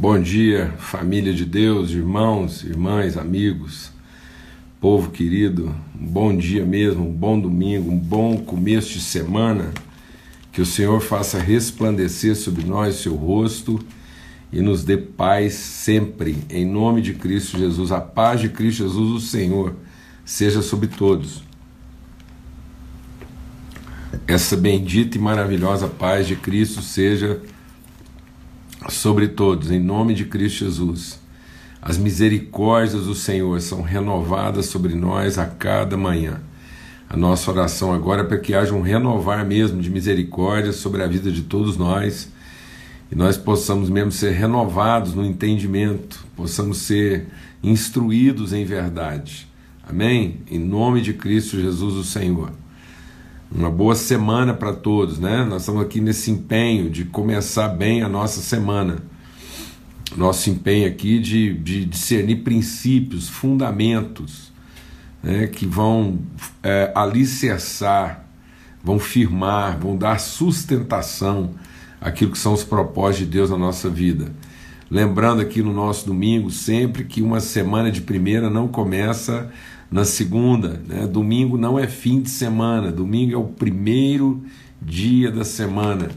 Bom dia, família de Deus, irmãos, irmãs, amigos, povo querido. Um bom dia mesmo, um bom domingo, um bom começo de semana. Que o Senhor faça resplandecer sobre nós seu rosto e nos dê paz sempre, em nome de Cristo Jesus. A paz de Cristo Jesus, o Senhor, seja sobre todos. Essa bendita e maravilhosa paz de Cristo seja sobre sobre todos, em nome de Cristo Jesus. As misericórdias do Senhor são renovadas sobre nós a cada manhã. A nossa oração agora é para que haja um renovar mesmo de misericórdia sobre a vida de todos nós e nós possamos mesmo ser renovados no entendimento, possamos ser instruídos em verdade. Amém? Em nome de Cristo Jesus, o Senhor. Uma boa semana para todos, né? Nós estamos aqui nesse empenho de começar bem a nossa semana. Nosso empenho aqui de, de discernir princípios, fundamentos, né? que vão é, alicerçar, vão firmar, vão dar sustentação àquilo que são os propósitos de Deus na nossa vida. Lembrando aqui no nosso domingo, sempre que uma semana de primeira não começa na segunda. Né? Domingo não é fim de semana, domingo é o primeiro dia da semana,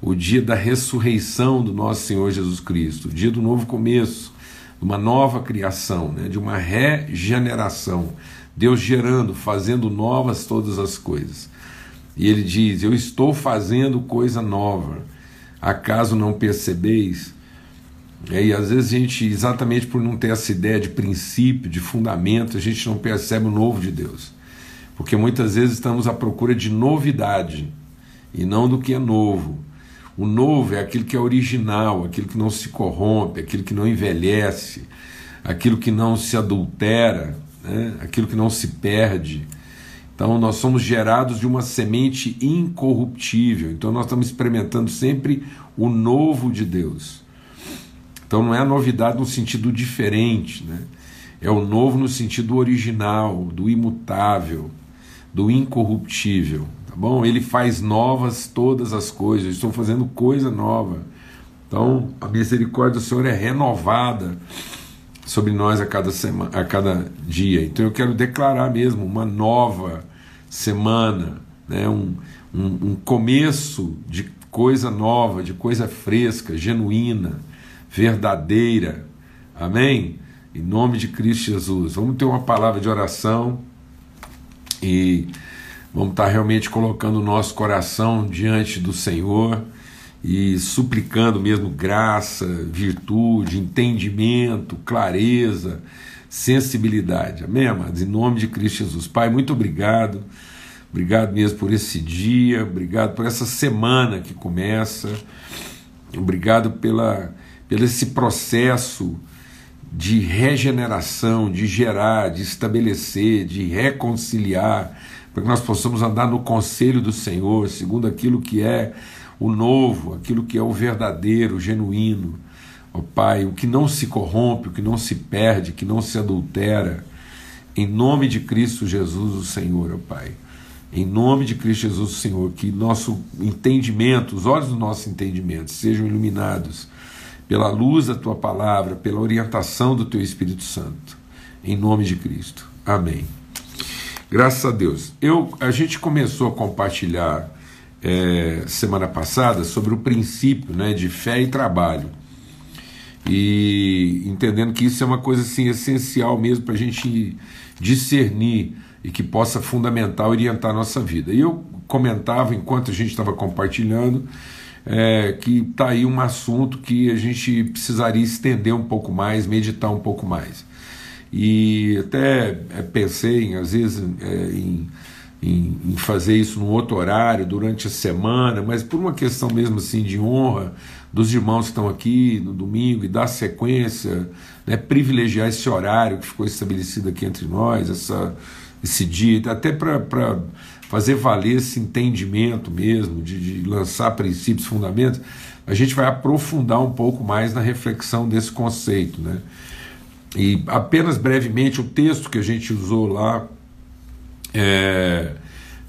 o dia da ressurreição do nosso Senhor Jesus Cristo, o dia do novo começo, de uma nova criação, né? de uma regeneração. Deus gerando, fazendo novas todas as coisas. E ele diz: Eu estou fazendo coisa nova. Acaso não percebeis? É, e às vezes a gente, exatamente por não ter essa ideia de princípio, de fundamento, a gente não percebe o novo de Deus. Porque muitas vezes estamos à procura de novidade e não do que é novo. O novo é aquilo que é original, aquilo que não se corrompe, aquilo que não envelhece, aquilo que não se adultera, né? aquilo que não se perde. Então, nós somos gerados de uma semente incorruptível. Então, nós estamos experimentando sempre o novo de Deus. Então não é a novidade no sentido diferente, né? é o novo no sentido original, do imutável, do incorruptível. Tá bom? Ele faz novas todas as coisas, estou fazendo coisa nova. Então a misericórdia do Senhor é renovada sobre nós a cada, semana, a cada dia. Então eu quero declarar mesmo uma nova semana, né? um, um, um começo de coisa nova, de coisa fresca, genuína verdadeira. Amém? Em nome de Cristo Jesus. Vamos ter uma palavra de oração e vamos estar realmente colocando o nosso coração diante do Senhor e suplicando mesmo graça, virtude, entendimento, clareza, sensibilidade. Amém, amados? Em nome de Cristo Jesus. Pai, muito obrigado. Obrigado mesmo por esse dia, obrigado por essa semana que começa. Obrigado pela pelo esse processo de regeneração, de gerar, de estabelecer, de reconciliar, para que nós possamos andar no conselho do Senhor, segundo aquilo que é o novo, aquilo que é o verdadeiro, o genuíno. Ó oh, Pai, o que não se corrompe, o que não se perde, que não se adultera, em nome de Cristo Jesus, o Senhor, ó oh, Pai. Em nome de Cristo Jesus, o Senhor, que nosso entendimento, os olhos do nosso entendimento sejam iluminados pela luz da tua palavra, pela orientação do teu Espírito Santo. Em nome de Cristo. Amém. Graças a Deus. Eu, a gente começou a compartilhar é, semana passada sobre o princípio né, de fé e trabalho. E entendendo que isso é uma coisa assim, essencial mesmo para a gente discernir e que possa fundamentar, orientar a nossa vida. E eu comentava enquanto a gente estava compartilhando é, que está aí um assunto que a gente precisaria estender um pouco mais, meditar um pouco mais. E até é, pensei, às vezes, é, em, em, em, fazer isso num outro horário, durante a semana, mas por uma questão mesmo assim de honra dos irmãos que estão aqui no domingo e dar sequência, né, privilegiar esse horário que ficou estabelecido aqui entre nós, essa, esse dia, até para fazer valer esse entendimento mesmo, de, de lançar princípios, fundamentos, a gente vai aprofundar um pouco mais na reflexão desse conceito. Né? E apenas brevemente, o texto que a gente usou lá é,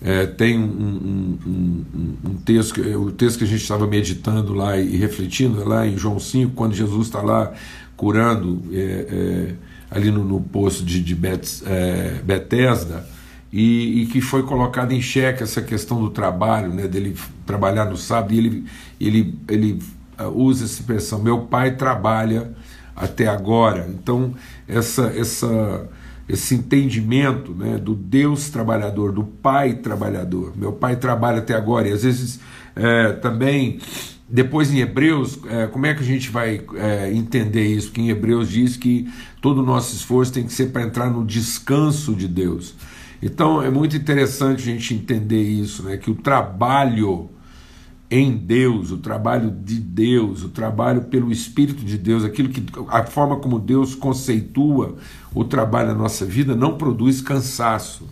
É, tem um, um, um, um, texto, o texto que a gente estava meditando lá e refletindo, é lá em João 5, quando Jesus está lá curando é, é, ali no, no poço de, de Bet, é, Betesda, e, e, que foi colocado em xeque essa questão do trabalho, né, dele trabalhar no sábado, e ele, ele, ele uh, usa essa expressão: meu pai trabalha até agora. Então, essa, essa, esse entendimento né, do Deus trabalhador, do Pai trabalhador. Meu pai trabalha até agora, e às vezes é, também. Depois em Hebreus, é, como é que a gente vai é, entender isso? Porque em Hebreus diz que todo o nosso esforço tem que ser para entrar no descanso de Deus. Então é muito interessante a gente entender isso, né? que o trabalho em Deus, o trabalho de Deus, o trabalho pelo Espírito de Deus, aquilo que a forma como Deus conceitua o trabalho na nossa vida não produz cansaço.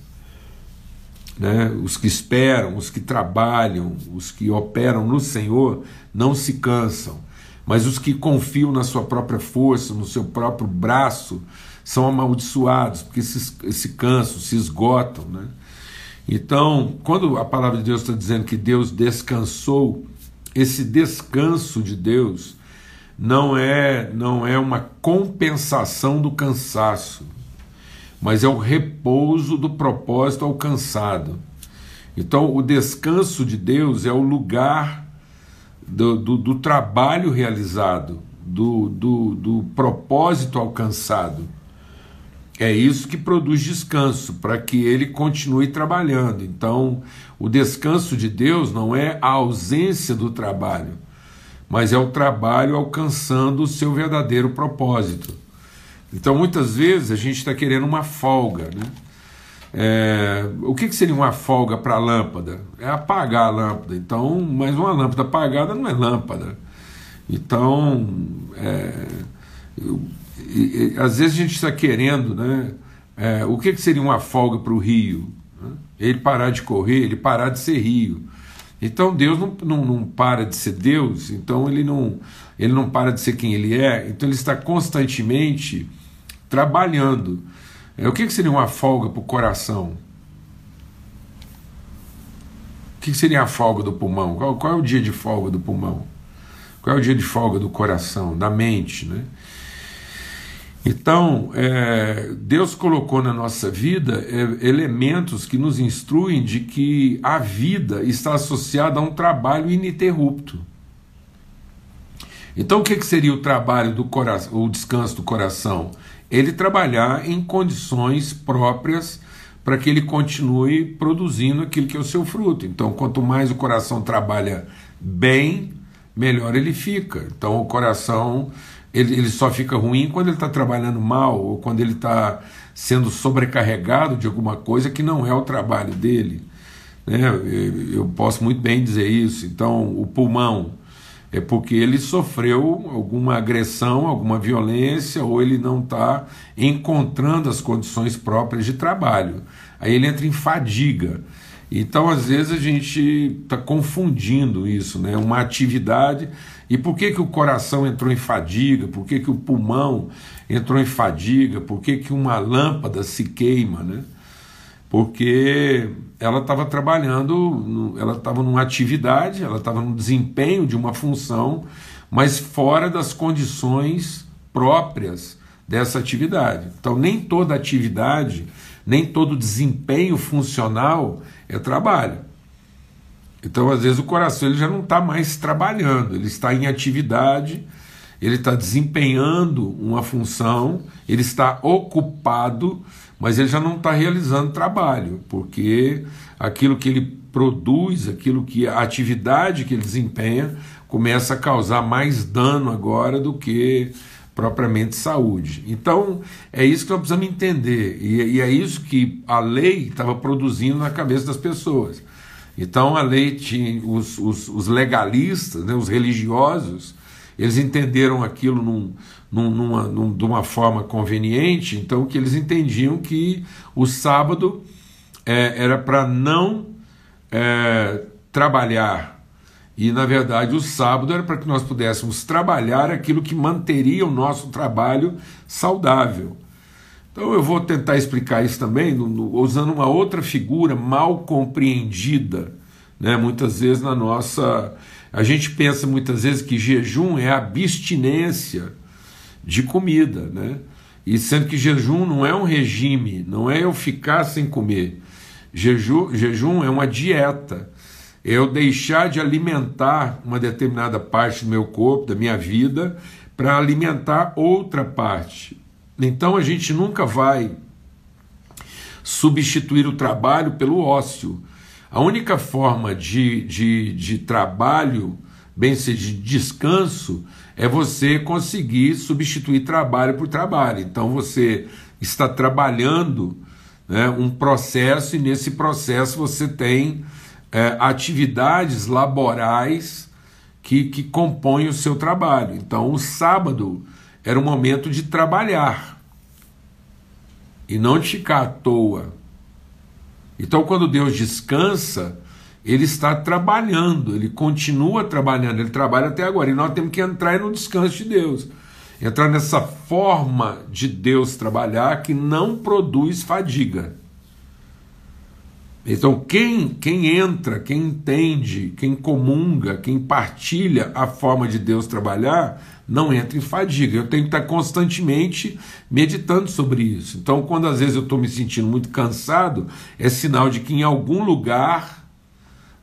Né? Os que esperam, os que trabalham, os que operam no Senhor não se cansam, mas os que confiam na sua própria força, no seu próprio braço, são amaldiçoados, porque se, se cansam, se esgotam. Né? Então, quando a palavra de Deus está dizendo que Deus descansou, esse descanso de Deus não é, não é uma compensação do cansaço, mas é o repouso do propósito alcançado. Então, o descanso de Deus é o lugar do, do, do trabalho realizado, do, do, do propósito alcançado. É isso que produz descanso, para que ele continue trabalhando. Então, o descanso de Deus não é a ausência do trabalho, mas é o trabalho alcançando o seu verdadeiro propósito. Então, muitas vezes, a gente está querendo uma folga. Né? É, o que, que seria uma folga para a lâmpada? É apagar a lâmpada. Então, mas uma lâmpada apagada não é lâmpada. Então, é, e, e, às vezes a gente está querendo, né? É, o que, que seria uma folga para o rio? Né? Ele parar de correr, ele parar de ser rio. Então Deus não, não, não, para de ser Deus, então ele não, ele não para de ser quem ele é, então ele está constantemente trabalhando. É, o que, que seria uma folga para o coração? O que, que seria a folga do pulmão? Qual, qual é o dia de folga do pulmão? Qual é o dia de folga do coração, da mente? Né? Então, é, Deus colocou na nossa vida é, elementos que nos instruem de que a vida está associada a um trabalho ininterrupto. Então, o que, que seria o trabalho do coração, o descanso do coração? Ele trabalhar em condições próprias para que ele continue produzindo aquilo que é o seu fruto. Então, quanto mais o coração trabalha bem, melhor ele fica. Então, o coração ele, ele só fica ruim quando ele está trabalhando mal ou quando ele está sendo sobrecarregado de alguma coisa que não é o trabalho dele. Né? Eu posso muito bem dizer isso. Então, o pulmão é porque ele sofreu alguma agressão, alguma violência, ou ele não está encontrando as condições próprias de trabalho. Aí ele entra em fadiga. Então, às vezes, a gente está confundindo isso, né? Uma atividade e por que, que o coração entrou em fadiga? Por que, que o pulmão entrou em fadiga? Por que, que uma lâmpada se queima? Né? Porque ela estava trabalhando, ela estava numa atividade, ela estava no desempenho de uma função, mas fora das condições próprias dessa atividade. Então, nem toda atividade, nem todo desempenho funcional é trabalho. Então, às vezes, o coração ele já não está mais trabalhando, ele está em atividade, ele está desempenhando uma função, ele está ocupado, mas ele já não está realizando trabalho, porque aquilo que ele produz, aquilo que a atividade que ele desempenha, começa a causar mais dano agora do que propriamente saúde. Então, é isso que nós precisamos entender, e, e é isso que a lei estava produzindo na cabeça das pessoas. Então a lei tinha os, os, os legalistas, né, os religiosos, eles entenderam aquilo num, num, numa, num, de uma forma conveniente, então que eles entendiam que o sábado é, era para não é, trabalhar. E, na verdade, o sábado era para que nós pudéssemos trabalhar aquilo que manteria o nosso trabalho saudável. Então eu vou tentar explicar isso também no, no, usando uma outra figura mal compreendida, né? Muitas vezes na nossa a gente pensa muitas vezes que jejum é abstinência de comida, né? E sendo que jejum não é um regime, não é eu ficar sem comer. Jejum, jejum é uma dieta. É eu deixar de alimentar uma determinada parte do meu corpo, da minha vida, para alimentar outra parte. Então a gente nunca vai substituir o trabalho pelo ócio. A única forma de, de, de trabalho, bem seja de descanso, é você conseguir substituir trabalho por trabalho. Então você está trabalhando né, um processo e nesse processo você tem é, atividades laborais que, que compõem o seu trabalho. Então o sábado era o momento de trabalhar e não de ficar à toa. Então, quando Deus descansa, ele está trabalhando, ele continua trabalhando, ele trabalha até agora. E nós temos que entrar no descanso de Deus. Entrar nessa forma de Deus trabalhar que não produz fadiga. Então, quem, quem entra, quem entende, quem comunga, quem partilha a forma de Deus trabalhar, não entra em fadiga. Eu tenho que estar constantemente meditando sobre isso. Então, quando às vezes eu estou me sentindo muito cansado, é sinal de que em algum lugar,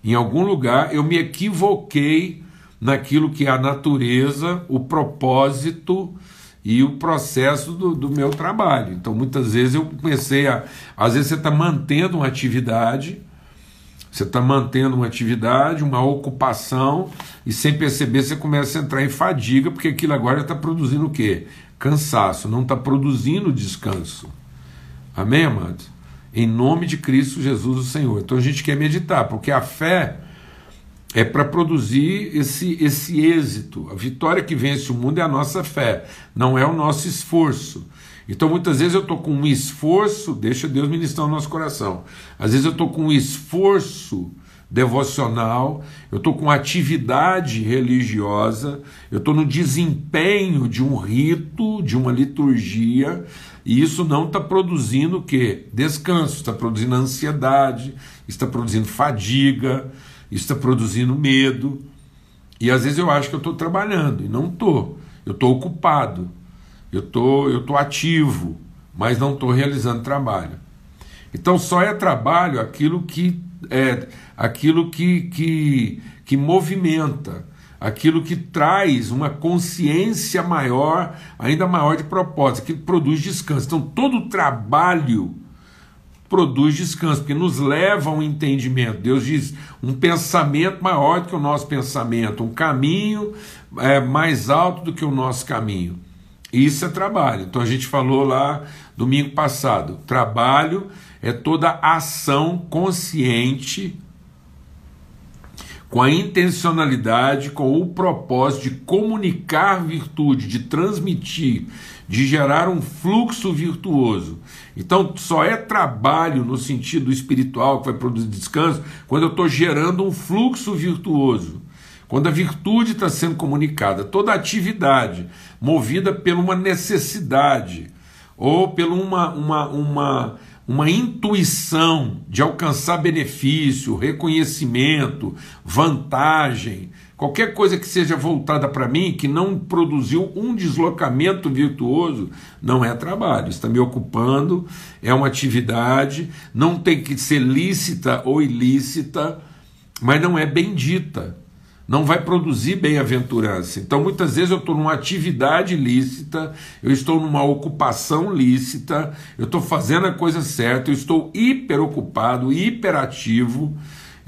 em algum lugar, eu me equivoquei naquilo que é a natureza, o propósito e o processo do, do meu trabalho. Então, muitas vezes eu comecei a. Às vezes você está mantendo uma atividade você está mantendo uma atividade, uma ocupação, e sem perceber você começa a entrar em fadiga, porque aquilo agora está produzindo o quê? Cansaço, não está produzindo descanso. Amém, amados? Em nome de Cristo Jesus, o Senhor. Então a gente quer meditar, porque a fé é para produzir esse, esse êxito. A vitória que vence o mundo é a nossa fé, não é o nosso esforço. Então muitas vezes eu estou com um esforço, deixa Deus ministrar o nosso coração. Às vezes eu estou com um esforço devocional, eu estou com atividade religiosa, eu estou no desempenho de um rito, de uma liturgia, e isso não está produzindo o quê? Descanso, está produzindo ansiedade, está produzindo fadiga, está produzindo medo. E às vezes eu acho que eu estou trabalhando, e não estou. Eu estou ocupado eu tô, eu tô ativo, mas não estou realizando trabalho. Então só é trabalho aquilo que é aquilo que, que, que movimenta, aquilo que traz uma consciência maior, ainda maior de propósito, que produz descanso. Então todo trabalho produz descanso, porque nos leva a um entendimento. Deus diz um pensamento maior do que o nosso pensamento, um caminho é, mais alto do que o nosso caminho. Isso é trabalho. Então a gente falou lá domingo passado: trabalho é toda ação consciente com a intencionalidade, com o propósito de comunicar virtude, de transmitir, de gerar um fluxo virtuoso. Então, só é trabalho no sentido espiritual que vai produzir descanso quando eu estou gerando um fluxo virtuoso. Quando a virtude está sendo comunicada, toda atividade movida por uma necessidade ou por uma, uma, uma, uma intuição de alcançar benefício, reconhecimento, vantagem, qualquer coisa que seja voltada para mim, que não produziu um deslocamento virtuoso, não é trabalho, está me ocupando, é uma atividade, não tem que ser lícita ou ilícita, mas não é bendita não vai produzir bem-aventurança. Então, muitas vezes eu estou numa atividade lícita, eu estou numa ocupação lícita, eu estou fazendo a coisa certa, eu estou hiper ocupado, hiperativo,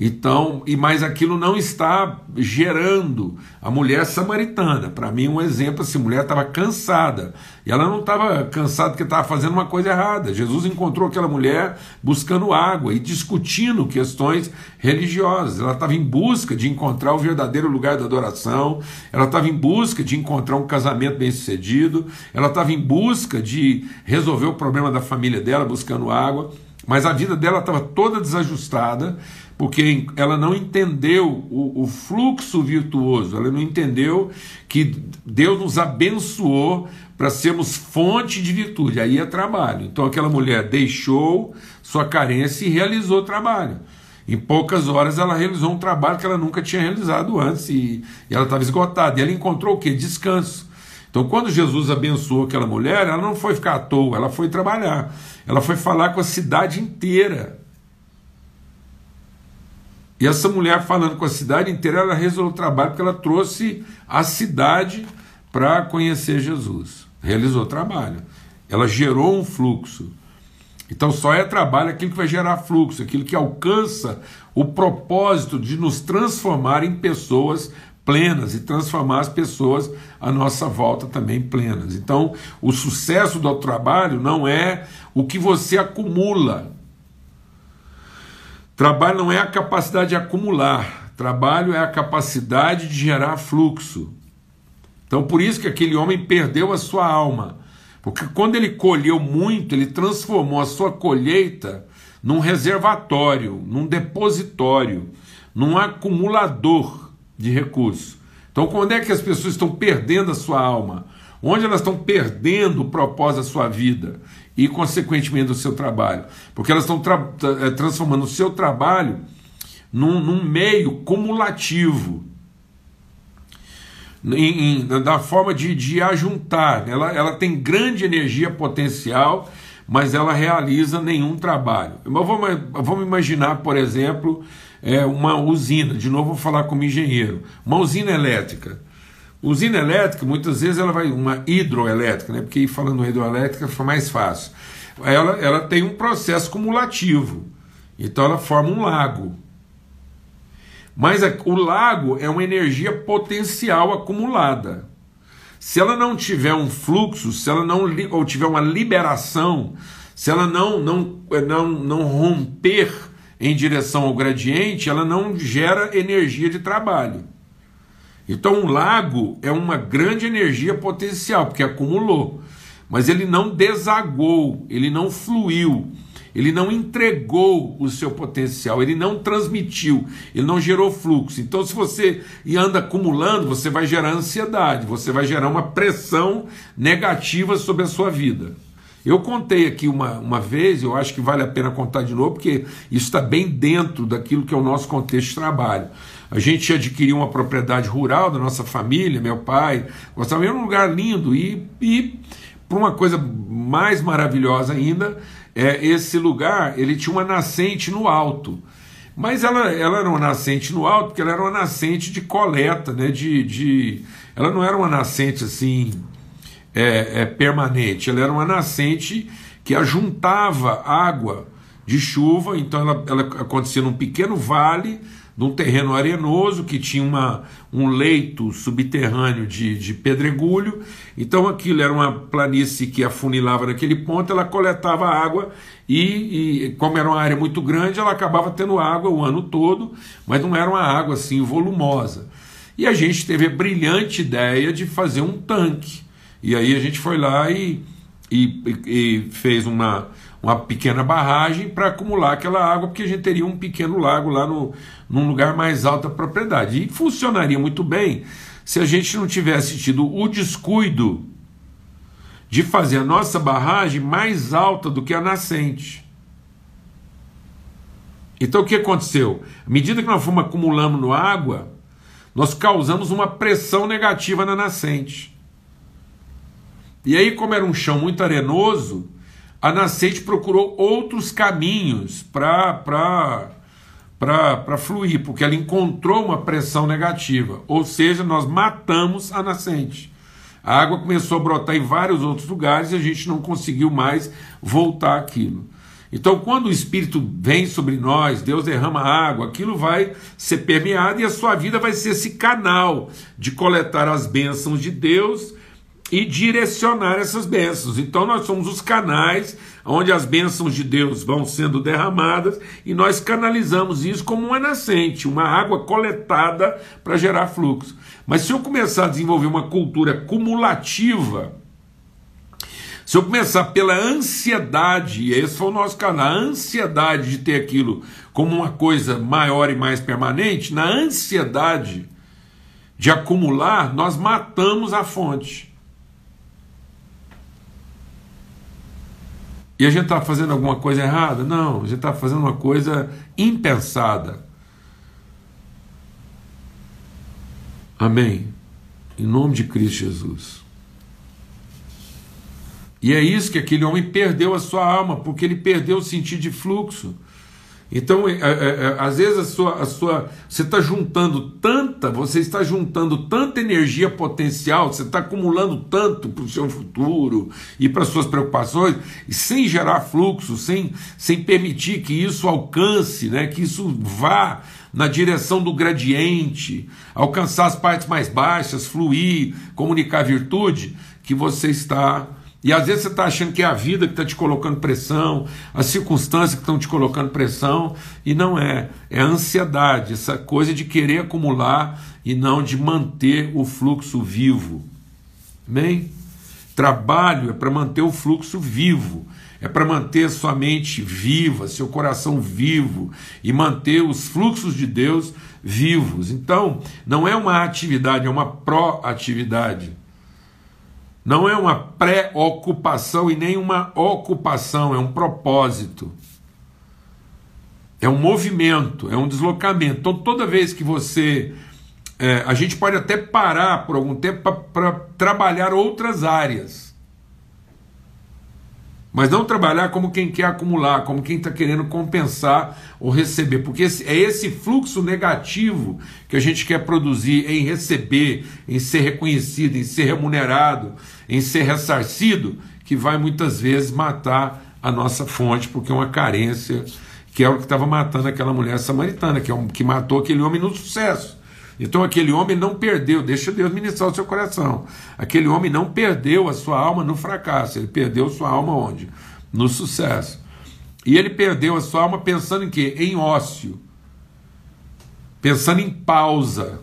então, e mais aquilo não está gerando a mulher samaritana. Para mim, um exemplo assim, a mulher estava cansada. E ela não estava cansada porque estava fazendo uma coisa errada. Jesus encontrou aquela mulher buscando água e discutindo questões religiosas. Ela estava em busca de encontrar o verdadeiro lugar da adoração. Ela estava em busca de encontrar um casamento bem-sucedido. Ela estava em busca de resolver o problema da família dela buscando água. Mas a vida dela estava toda desajustada porque ela não entendeu o, o, fluxo virtuoso, ela não entendeu que Deus nos abençoou para sermos fonte de virtude. Aí é trabalho. Então aquela mulher deixou sua carência e realizou o trabalho. Em poucas horas ela realizou um trabalho que ela nunca tinha realizado antes e, e ela estava esgotada. E ela encontrou o que? Descanso. Então, quando Jesus abençoou aquela mulher, ela não foi ficar à toa, ela foi trabalhar. Ela foi falar com a cidade inteira. E essa mulher falando com a cidade inteira, ela resolveu o trabalho porque ela trouxe a cidade para conhecer Jesus. Realizou o trabalho. Ela gerou um fluxo. Então só é trabalho aquilo que vai gerar fluxo, aquilo que alcança o propósito de nos transformar em pessoas plenas e transformar as pessoas à nossa volta também plenas. Então, o sucesso do trabalho não é o que você acumula. Trabalho não é a capacidade de acumular, trabalho é a capacidade de gerar fluxo. Então, por isso que aquele homem perdeu a sua alma. Porque quando ele colheu muito, ele transformou a sua colheita num reservatório, num depositório, num acumulador de recursos. Então, quando é que as pessoas estão perdendo a sua alma? Onde elas estão perdendo o propósito da sua vida e, consequentemente, o seu trabalho? Porque elas estão tra eh, transformando o seu trabalho num, num meio cumulativo, em, em, da forma de, de ajuntar. Ela, ela tem grande energia potencial, mas ela realiza nenhum trabalho. Mas vamos, vamos imaginar, por exemplo, é, uma usina, de novo vou falar como engenheiro, uma usina elétrica. Usina elétrica, muitas vezes ela vai, uma hidroelétrica, né? porque falando hidroelétrica foi mais fácil. Ela, ela tem um processo cumulativo, então ela forma um lago. Mas a, o lago é uma energia potencial acumulada. Se ela não tiver um fluxo, se ela não ou tiver uma liberação, se ela não não não, não romper em direção ao gradiente, ela não gera energia de trabalho. Então, um lago é uma grande energia potencial, porque acumulou, mas ele não desagou, ele não fluiu, ele não entregou o seu potencial, ele não transmitiu, ele não gerou fluxo. Então, se você anda acumulando, você vai gerar ansiedade, você vai gerar uma pressão negativa sobre a sua vida. Eu contei aqui uma, uma vez, eu acho que vale a pena contar de novo, porque isso está bem dentro daquilo que é o nosso contexto de trabalho. A gente adquiriu uma propriedade rural da nossa família, meu pai, gostava de um lugar lindo e, e por uma coisa mais maravilhosa ainda, é, esse lugar ele tinha uma nascente no alto. Mas ela, ela era uma nascente no alto, porque ela era uma nascente de coleta, né? De, de, ela não era uma nascente assim é, é, permanente, ela era uma nascente que ajuntava água de chuva, então ela, ela acontecia num pequeno vale, num terreno arenoso que tinha uma, um leito subterrâneo de, de pedregulho, então aquilo era uma planície que afunilava naquele ponto, ela coletava água e, e, como era uma área muito grande, ela acabava tendo água o ano todo, mas não era uma água assim volumosa. E a gente teve a brilhante ideia de fazer um tanque. E aí a gente foi lá e, e, e fez uma, uma pequena barragem para acumular aquela água, porque a gente teria um pequeno lago lá no, num lugar mais alto da propriedade. E funcionaria muito bem se a gente não tivesse tido o descuido de fazer a nossa barragem mais alta do que a nascente. Então o que aconteceu? À medida que nós fomos acumulando água, nós causamos uma pressão negativa na nascente. E aí, como era um chão muito arenoso, a nascente procurou outros caminhos para fluir, porque ela encontrou uma pressão negativa. Ou seja, nós matamos a nascente. A água começou a brotar em vários outros lugares e a gente não conseguiu mais voltar aquilo. Então, quando o Espírito vem sobre nós, Deus derrama água, aquilo vai ser permeado e a sua vida vai ser esse canal de coletar as bênçãos de Deus e direcionar essas bênçãos. Então nós somos os canais onde as bênçãos de Deus vão sendo derramadas e nós canalizamos isso como uma nascente, uma água coletada para gerar fluxo. Mas se eu começar a desenvolver uma cultura cumulativa, Se eu começar pela ansiedade, e esse foi o nosso caso, a ansiedade de ter aquilo como uma coisa maior e mais permanente, na ansiedade de acumular, nós matamos a fonte. E a gente está fazendo alguma coisa errada? Não, a gente está fazendo uma coisa impensada. Amém. Em nome de Cristo Jesus. E é isso que aquele homem perdeu a sua alma, porque ele perdeu o sentido de fluxo. Então, é, é, é, às vezes a sua, a sua, você está juntando tanta, você está juntando tanta energia potencial, você está acumulando tanto para o seu futuro e para suas preocupações, sem gerar fluxo, sem, sem permitir que isso alcance, né, que isso vá na direção do gradiente, alcançar as partes mais baixas, fluir, comunicar virtude, que você está e às vezes você está achando que é a vida que está te colocando pressão, as circunstâncias que estão te colocando pressão, e não é. É a ansiedade, essa coisa de querer acumular e não de manter o fluxo vivo. Amém? Trabalho é para manter o fluxo vivo, é para manter sua mente viva, seu coração vivo e manter os fluxos de Deus vivos. Então, não é uma atividade, é uma proatividade. Não é uma preocupação e nem uma ocupação, é um propósito. É um movimento, é um deslocamento. Então, toda vez que você. É, a gente pode até parar por algum tempo para trabalhar outras áreas. Mas não trabalhar como quem quer acumular, como quem está querendo compensar ou receber, porque esse, é esse fluxo negativo que a gente quer produzir em receber, em ser reconhecido, em ser remunerado, em ser ressarcido, que vai muitas vezes matar a nossa fonte, porque é uma carência, que é o que estava matando aquela mulher samaritana, que é um, que matou aquele homem no sucesso. Então aquele homem não perdeu, deixa Deus ministrar o seu coração. Aquele homem não perdeu a sua alma no fracasso, ele perdeu sua alma onde? No sucesso. E ele perdeu a sua alma pensando em quê? Em ócio. Pensando em pausa.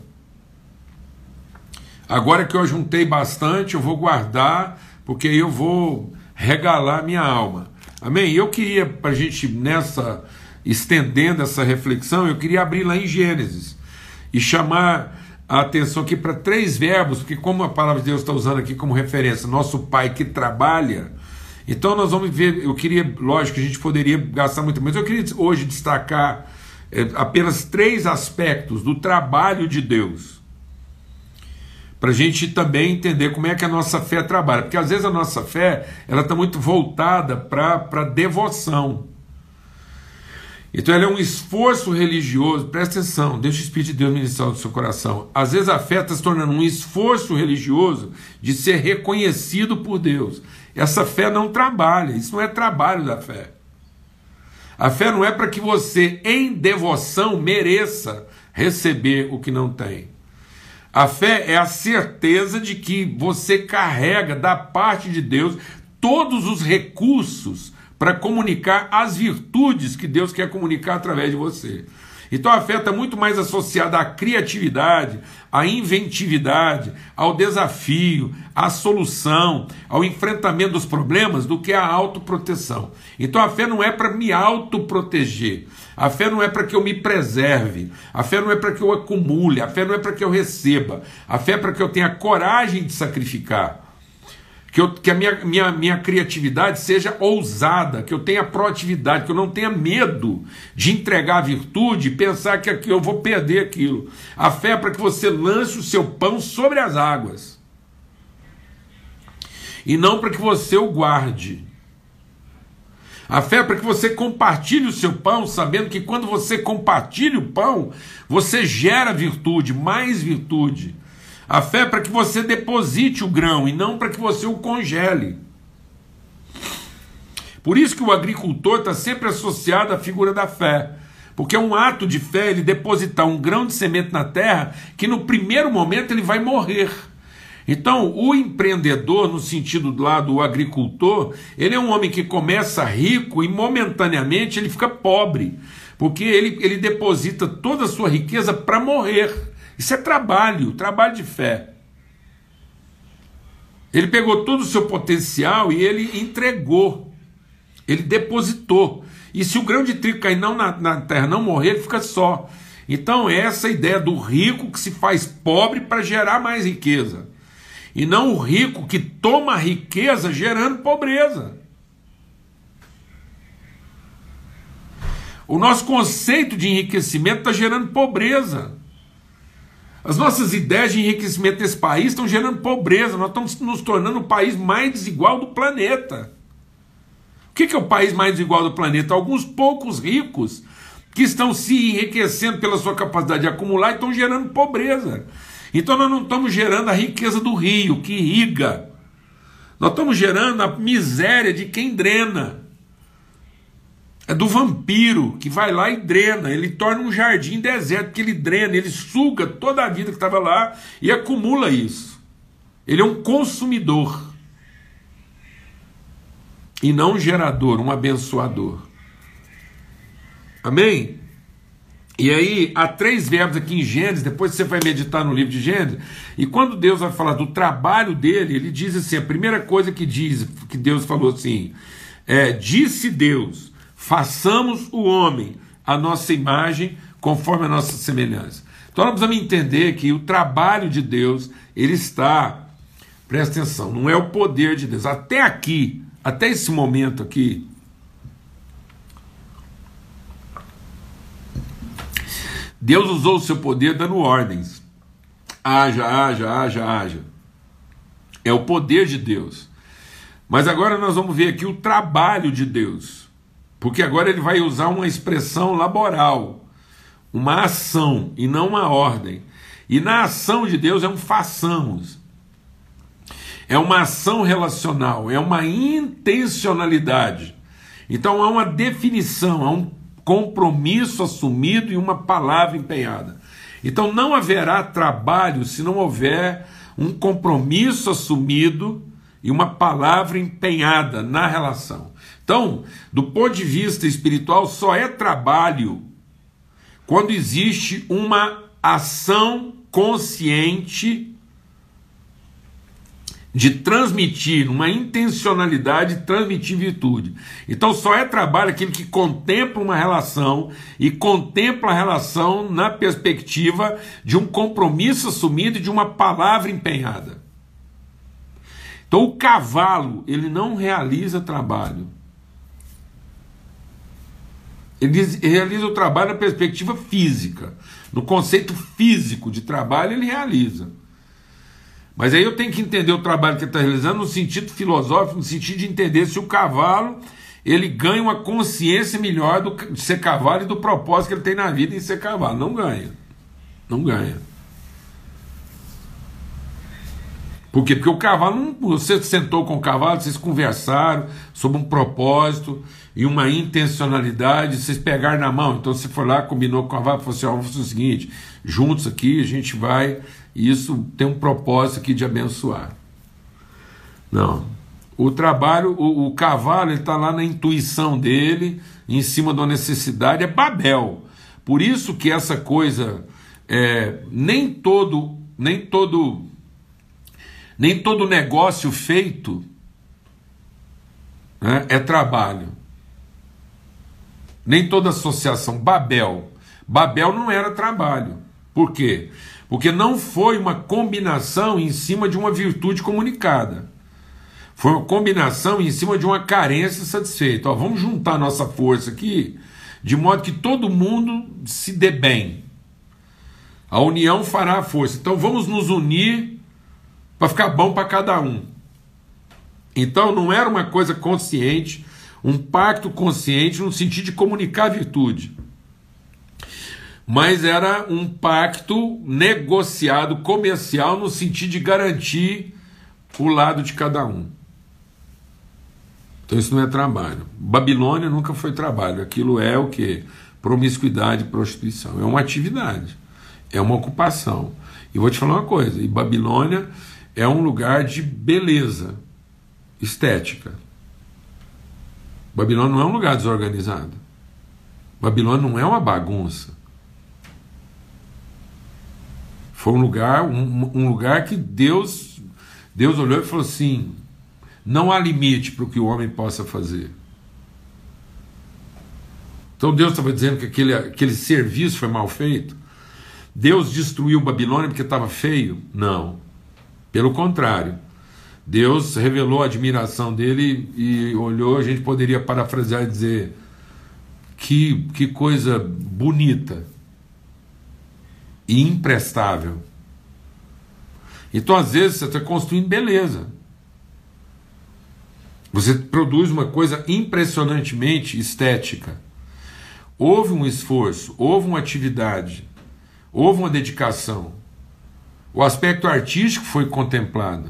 Agora que eu juntei bastante, eu vou guardar, porque eu vou regalar minha alma. Amém? Eu queria, para a gente, nessa, estendendo essa reflexão, eu queria abrir lá em Gênesis e chamar a atenção aqui para três verbos, porque como a palavra de Deus está usando aqui como referência, nosso pai que trabalha, então nós vamos ver, eu queria, lógico a gente poderia gastar muito, mas eu queria hoje destacar é, apenas três aspectos do trabalho de Deus, para a gente também entender como é que a nossa fé trabalha, porque às vezes a nossa fé ela está muito voltada para devoção, então ela é um esforço religioso, presta atenção, deixa o Espírito de Deus ministrar no seu coração. Às vezes a fé está se tornando um esforço religioso de ser reconhecido por Deus. Essa fé não trabalha, isso não é trabalho da fé. A fé não é para que você, em devoção, mereça receber o que não tem. A fé é a certeza de que você carrega da parte de Deus todos os recursos para comunicar as virtudes que Deus quer comunicar através de você. Então a fé está muito mais associada à criatividade, à inventividade, ao desafio, à solução, ao enfrentamento dos problemas do que à autoproteção. Então a fé não é para me autoproteger. A fé não é para que eu me preserve, a fé não é para que eu acumule, a fé não é para que eu receba, a fé é para que eu tenha coragem de sacrificar que, eu, que a minha, minha, minha criatividade seja ousada, que eu tenha proatividade, que eu não tenha medo de entregar a virtude e pensar que aqui eu vou perder aquilo. A fé é para que você lance o seu pão sobre as águas. E não para que você o guarde. A fé é para que você compartilhe o seu pão, sabendo que quando você compartilha o pão, você gera virtude, mais virtude. A fé é para que você deposite o grão e não para que você o congele. Por isso que o agricultor está sempre associado à figura da fé. Porque é um ato de fé ele depositar um grão de semente na terra que no primeiro momento ele vai morrer. Então, o empreendedor, no sentido do lado do agricultor, ele é um homem que começa rico e momentaneamente ele fica pobre. Porque ele, ele deposita toda a sua riqueza para morrer. Isso é trabalho, trabalho de fé. Ele pegou todo o seu potencial e ele entregou, ele depositou. E se o grão de trigo cair não na, na terra, não morrer, ele fica só. Então, essa ideia do rico que se faz pobre para gerar mais riqueza. E não o rico que toma riqueza gerando pobreza. O nosso conceito de enriquecimento está gerando pobreza. As nossas ideias de enriquecimento desse país estão gerando pobreza. Nós estamos nos tornando o país mais desigual do planeta. O que é o país mais desigual do planeta? Alguns poucos ricos que estão se enriquecendo pela sua capacidade de acumular e estão gerando pobreza. Então nós não estamos gerando a riqueza do rio que irriga. Nós estamos gerando a miséria de quem drena. É do vampiro que vai lá e drena. Ele torna um jardim deserto que ele drena, ele suga toda a vida que estava lá e acumula isso. Ele é um consumidor e não um gerador, um abençoador. Amém? E aí, há três verbos aqui em Gênesis, depois você vai meditar no livro de Gênesis, e quando Deus vai falar do trabalho dele, ele diz assim: a primeira coisa que diz, que Deus falou assim, é: disse Deus, façamos o homem a nossa imagem, conforme a nossa semelhança. Então nós precisamos entender que o trabalho de Deus, ele está, presta atenção, não é o poder de Deus. Até aqui, até esse momento aqui, Deus usou o seu poder dando ordens. Haja, haja, haja, haja. É o poder de Deus. Mas agora nós vamos ver aqui o trabalho de Deus. Porque agora ele vai usar uma expressão laboral, uma ação e não uma ordem. E na ação de Deus é um façamos. É uma ação relacional, é uma intencionalidade. Então há uma definição, há um compromisso assumido e uma palavra empenhada. Então não haverá trabalho se não houver um compromisso assumido e uma palavra empenhada na relação. Então, do ponto de vista espiritual, só é trabalho quando existe uma ação consciente de transmitir, uma intencionalidade de transmitir virtude. Então só é trabalho aquele que contempla uma relação e contempla a relação na perspectiva de um compromisso assumido e de uma palavra empenhada. Então o cavalo, ele não realiza trabalho. Ele realiza o trabalho na perspectiva física. No conceito físico de trabalho, ele realiza. Mas aí eu tenho que entender o trabalho que ele está realizando no sentido filosófico, no sentido de entender se o cavalo ele ganha uma consciência melhor do, de ser cavalo e do propósito que ele tem na vida em ser cavalo. Não ganha. Não ganha. Por quê? Porque o cavalo, você sentou com o cavalo, vocês conversaram sobre um propósito e uma intencionalidade, vocês pegaram na mão. Então você foi lá, combinou com o cavalo, falou assim: ó, vamos fazer o seguinte, juntos aqui a gente vai e isso tem um propósito aqui de abençoar. Não. O trabalho, o, o cavalo, ele está lá na intuição dele, em cima uma necessidade, é Babel. Por isso que essa coisa, é, nem todo, nem todo, nem todo negócio feito né, é trabalho. Nem toda associação. Babel. Babel não era trabalho. Por quê? Porque não foi uma combinação em cima de uma virtude comunicada. Foi uma combinação em cima de uma carência satisfeita. Ó, vamos juntar nossa força aqui, de modo que todo mundo se dê bem. A união fará a força. Então vamos nos unir para ficar bom para cada um. Então não era uma coisa consciente, um pacto consciente no sentido de comunicar virtude mas era um pacto negociado, comercial, no sentido de garantir o lado de cada um. Então isso não é trabalho. Babilônia nunca foi trabalho. Aquilo é o que? Promiscuidade, prostituição. É uma atividade, é uma ocupação. E vou te falar uma coisa: e Babilônia é um lugar de beleza estética. Babilônia não é um lugar desorganizado. Babilônia não é uma bagunça. Foi um lugar, um, um lugar que Deus Deus olhou e falou assim: não há limite para o que o homem possa fazer. Então Deus estava dizendo que aquele, aquele serviço foi mal feito. Deus destruiu Babilônia porque estava feio? Não. Pelo contrário. Deus revelou a admiração dele e olhou, a gente poderia parafrasear e dizer: que, que coisa bonita e imprestável. Então, às vezes, você está construindo beleza. Você produz uma coisa impressionantemente estética. Houve um esforço, houve uma atividade, houve uma dedicação. O aspecto artístico foi contemplado.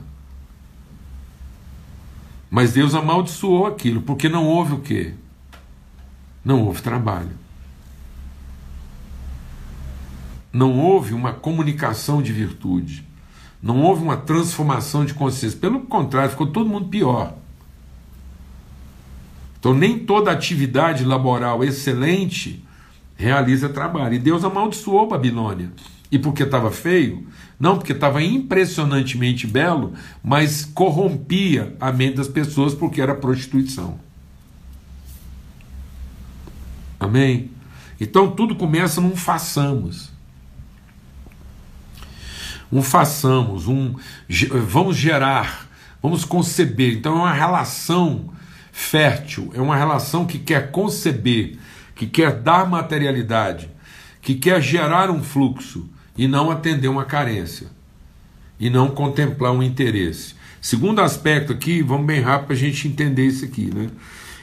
Mas Deus amaldiçoou aquilo, porque não houve o quê? Não houve trabalho. Não houve uma comunicação de virtude. Não houve uma transformação de consciência. Pelo contrário, ficou todo mundo pior. Então, nem toda atividade laboral excelente realiza trabalho. E Deus amaldiçoou Babilônia. E porque estava feio? Não, porque estava impressionantemente belo, mas corrompia a mente das pessoas porque era prostituição. Amém? Então tudo começa num façamos. Um façamos, um vamos gerar, vamos conceber. Então é uma relação fértil, é uma relação que quer conceber, que quer dar materialidade, que quer gerar um fluxo e não atender uma carência, e não contemplar um interesse. Segundo aspecto aqui, vamos bem rápido para a gente entender isso aqui, né?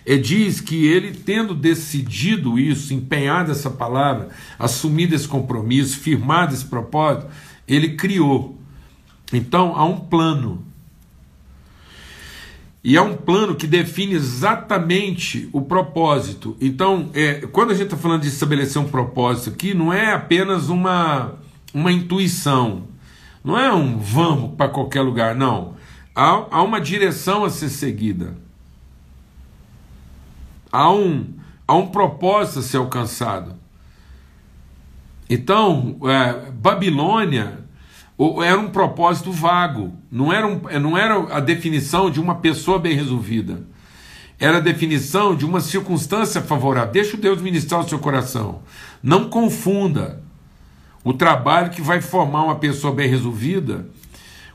É, diz que ele, tendo decidido isso, empenhado essa palavra, assumido esse compromisso, firmado esse propósito, ele criou. Então há um plano e é um plano que define exatamente o propósito. Então, é, quando a gente está falando de estabelecer um propósito aqui, não é apenas uma, uma intuição, não é um vamos para qualquer lugar, não. Há, há uma direção a ser seguida, há um, há um propósito a ser alcançado. Então, é, Babilônia era um propósito vago, não era, um, não era a definição de uma pessoa bem resolvida, era a definição de uma circunstância favorável. Deixa o Deus ministrar o seu coração. Não confunda o trabalho que vai formar uma pessoa bem resolvida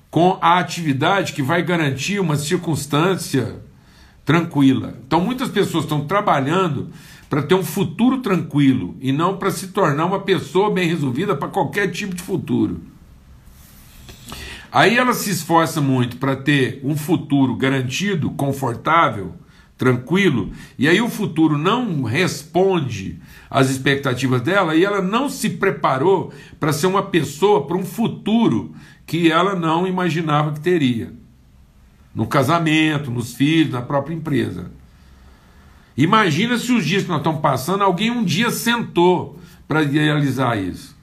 com a atividade que vai garantir uma circunstância tranquila. Então, muitas pessoas estão trabalhando para ter um futuro tranquilo e não para se tornar uma pessoa bem resolvida para qualquer tipo de futuro. Aí ela se esforça muito para ter um futuro garantido, confortável, tranquilo, e aí o futuro não responde às expectativas dela e ela não se preparou para ser uma pessoa para um futuro que ela não imaginava que teria. No casamento, nos filhos, na própria empresa. Imagina se os dias que nós estamos passando, alguém um dia sentou para realizar isso.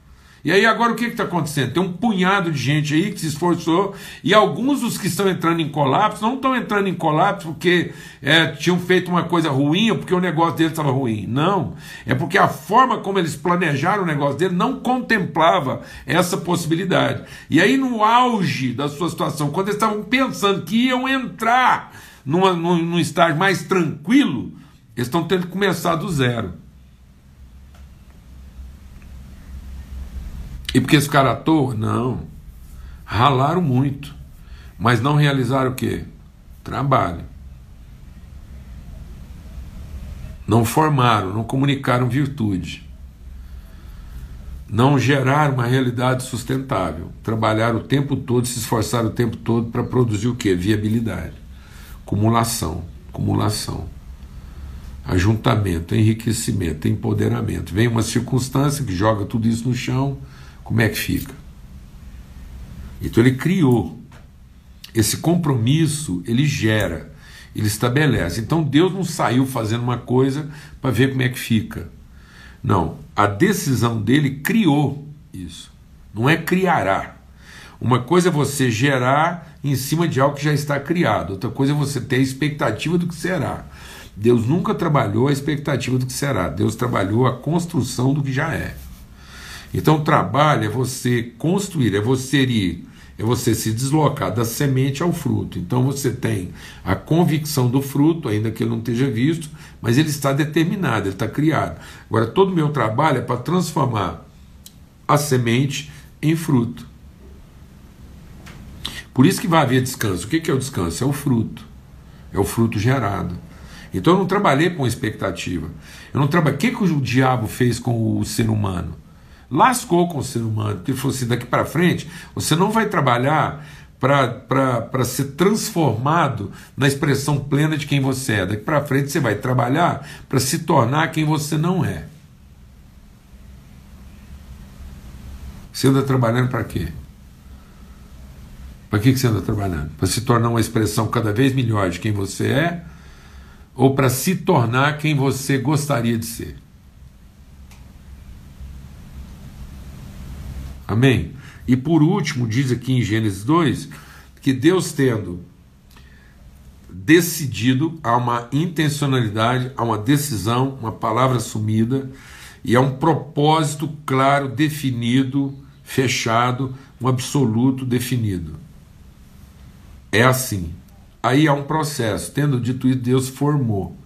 E aí agora o que está acontecendo? Tem um punhado de gente aí que se esforçou e alguns dos que estão entrando em colapso não estão entrando em colapso porque é, tinham feito uma coisa ruim ou porque o negócio deles estava ruim. Não. É porque a forma como eles planejaram o negócio deles não contemplava essa possibilidade. E aí no auge da sua situação, quando eles estavam pensando que iam entrar numa, num, num estágio mais tranquilo, eles estão tendo que começar do zero. E porque esse cara à toa? Não. Ralaram muito. Mas não realizaram o quê? Trabalho. Não formaram, não comunicaram virtude. Não geraram uma realidade sustentável. Trabalharam o tempo todo, se esforçaram o tempo todo para produzir o quê? Viabilidade. Acumulação. Acumulação. Ajuntamento, enriquecimento, empoderamento. Vem uma circunstância que joga tudo isso no chão como é que fica? Então ele criou. Esse compromisso ele gera, ele estabelece. Então Deus não saiu fazendo uma coisa para ver como é que fica. Não, a decisão dele criou isso. Não é criará. Uma coisa é você gerar em cima de algo que já está criado, outra coisa é você ter a expectativa do que será. Deus nunca trabalhou a expectativa do que será, Deus trabalhou a construção do que já é. Então, trabalho é você construir, é você ir é você se deslocar da semente ao fruto. Então você tem a convicção do fruto, ainda que ele não esteja visto, mas ele está determinado, ele está criado. Agora, todo o meu trabalho é para transformar a semente em fruto. Por isso que vai haver descanso. O que é o descanso? É o fruto. É o fruto gerado. Então eu não trabalhei com expectativa. Eu não trabalhei. O que, que o diabo fez com o ser humano? Lascou com o ser humano, porque falou assim: daqui para frente, você não vai trabalhar para ser transformado na expressão plena de quem você é. Daqui para frente você vai trabalhar para se tornar quem você não é. Você anda trabalhando para quê? Para que você anda trabalhando? Para se tornar uma expressão cada vez melhor de quem você é? Ou para se tornar quem você gostaria de ser? Amém? E por último, diz aqui em Gênesis 2 que Deus tendo decidido, há uma intencionalidade, há uma decisão, uma palavra assumida e há um propósito claro, definido, fechado, um absoluto definido. É assim. Aí há um processo. Tendo dito isso, Deus formou.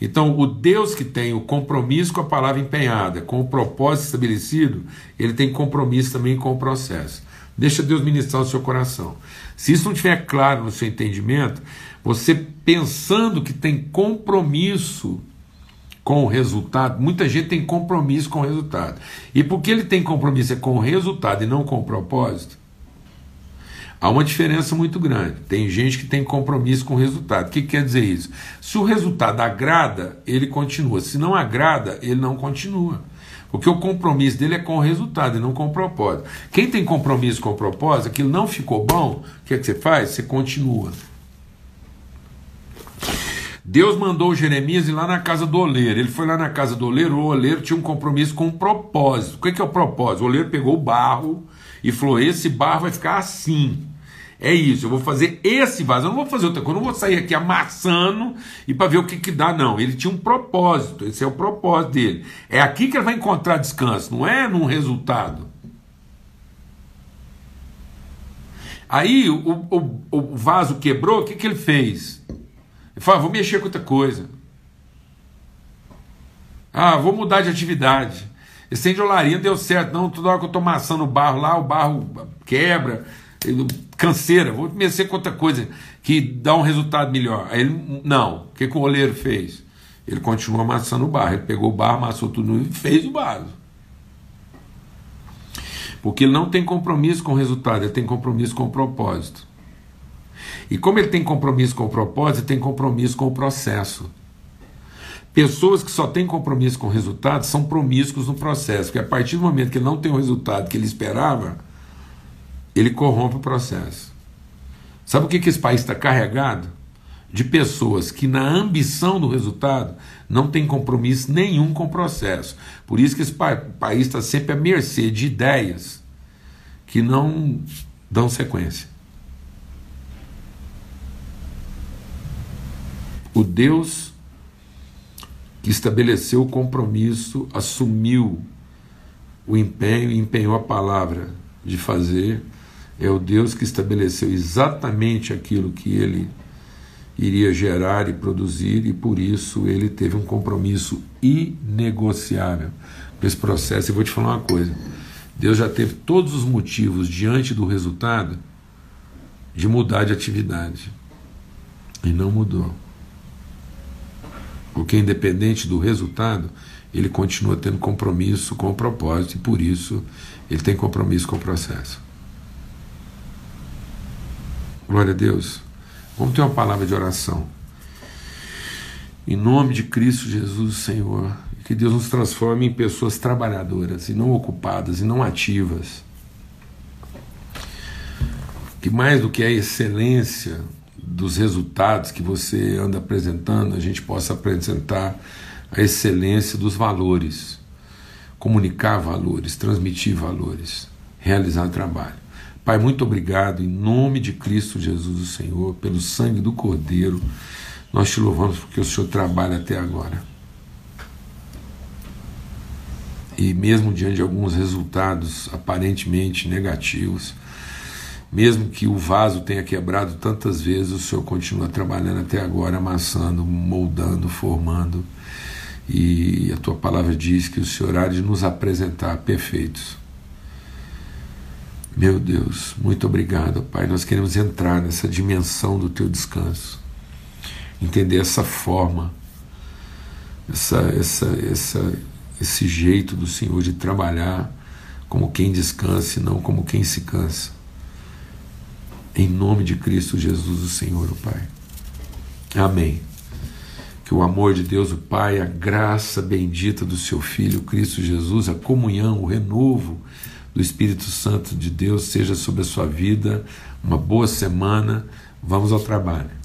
Então, o Deus que tem o compromisso com a palavra empenhada, com o propósito estabelecido, ele tem compromisso também com o processo. Deixa Deus ministrar o seu coração. Se isso não estiver claro no seu entendimento, você pensando que tem compromisso com o resultado, muita gente tem compromisso com o resultado. E porque ele tem compromisso é com o resultado e não com o propósito, Há uma diferença muito grande. Tem gente que tem compromisso com o resultado. O que, que quer dizer isso? Se o resultado agrada, ele continua. Se não agrada, ele não continua. Porque o compromisso dele é com o resultado e não com o propósito. Quem tem compromisso com o propósito, aquilo não ficou bom, o que, é que você faz? Você continua. Deus mandou Jeremias ir lá na casa do oleiro. Ele foi lá na casa do oleiro, o oleiro tinha um compromisso com um propósito. O que é o propósito? O oleiro pegou o barro e falou: esse barro vai ficar assim. É isso, eu vou fazer esse vaso, eu não vou fazer outra coisa, eu não vou sair aqui amassando e para ver o que, que dá, não. Ele tinha um propósito, esse é o propósito dele. É aqui que ele vai encontrar descanso, não é num resultado. Aí o, o, o vaso quebrou, o que, que ele fez? Ele falou: ah, vou mexer com outra coisa. Ah, vou mudar de atividade. Esse de olaria deu certo, não. Toda hora que eu estou amassando o barro lá, o barro quebra canseira, vou mexer com outra coisa que dá um resultado melhor. Aí ele, não, o que, que o oleiro fez? Ele continuou amassando o barro, ele pegou o barro, amassou tudo e fez o barro. Porque ele não tem compromisso com o resultado, ele tem compromisso com o propósito. E como ele tem compromisso com o propósito, ele tem compromisso com o processo. Pessoas que só têm compromisso com o resultado são promíscuos no processo, porque a partir do momento que ele não tem o resultado que ele esperava, ele corrompe o processo. Sabe o que, que esse país está carregado? De pessoas que, na ambição do resultado, não tem compromisso nenhum com o processo. Por isso que esse país está sempre à mercê de ideias que não dão sequência. O Deus que estabeleceu o compromisso, assumiu o empenho e empenhou a palavra de fazer é o Deus que estabeleceu exatamente aquilo que ele iria gerar e produzir, e por isso ele teve um compromisso inegociável com esse processo. E vou te falar uma coisa: Deus já teve todos os motivos diante do resultado de mudar de atividade, e não mudou. Porque, independente do resultado, ele continua tendo compromisso com o propósito, e por isso ele tem compromisso com o processo. Glória a Deus. Vamos ter uma palavra de oração. Em nome de Cristo Jesus, Senhor, que Deus nos transforme em pessoas trabalhadoras e não ocupadas e não ativas. Que mais do que a excelência dos resultados que você anda apresentando, a gente possa apresentar a excelência dos valores, comunicar valores, transmitir valores, realizar trabalho. Pai, muito obrigado em nome de Cristo Jesus, o Senhor, pelo sangue do Cordeiro. Nós te louvamos porque o Senhor trabalha até agora. E mesmo diante de alguns resultados aparentemente negativos, Mesmo que o vaso tenha quebrado tantas vezes, o Senhor continua trabalhando até agora, amassando, moldando, formando. E a tua palavra diz que o Senhor há de nos apresentar perfeitos. Meu Deus, muito obrigado, Pai. Nós queremos entrar nessa dimensão do teu descanso, entender essa forma, essa, essa, essa, esse jeito do Senhor de trabalhar como quem descansa e não como quem se cansa. Em nome de Cristo Jesus, o Senhor, o Pai. Amém. Que o amor de Deus, o Pai, a graça bendita do seu Filho, Cristo Jesus, a comunhão, o renovo do Espírito Santo de Deus seja sobre a sua vida. Uma boa semana. Vamos ao trabalho.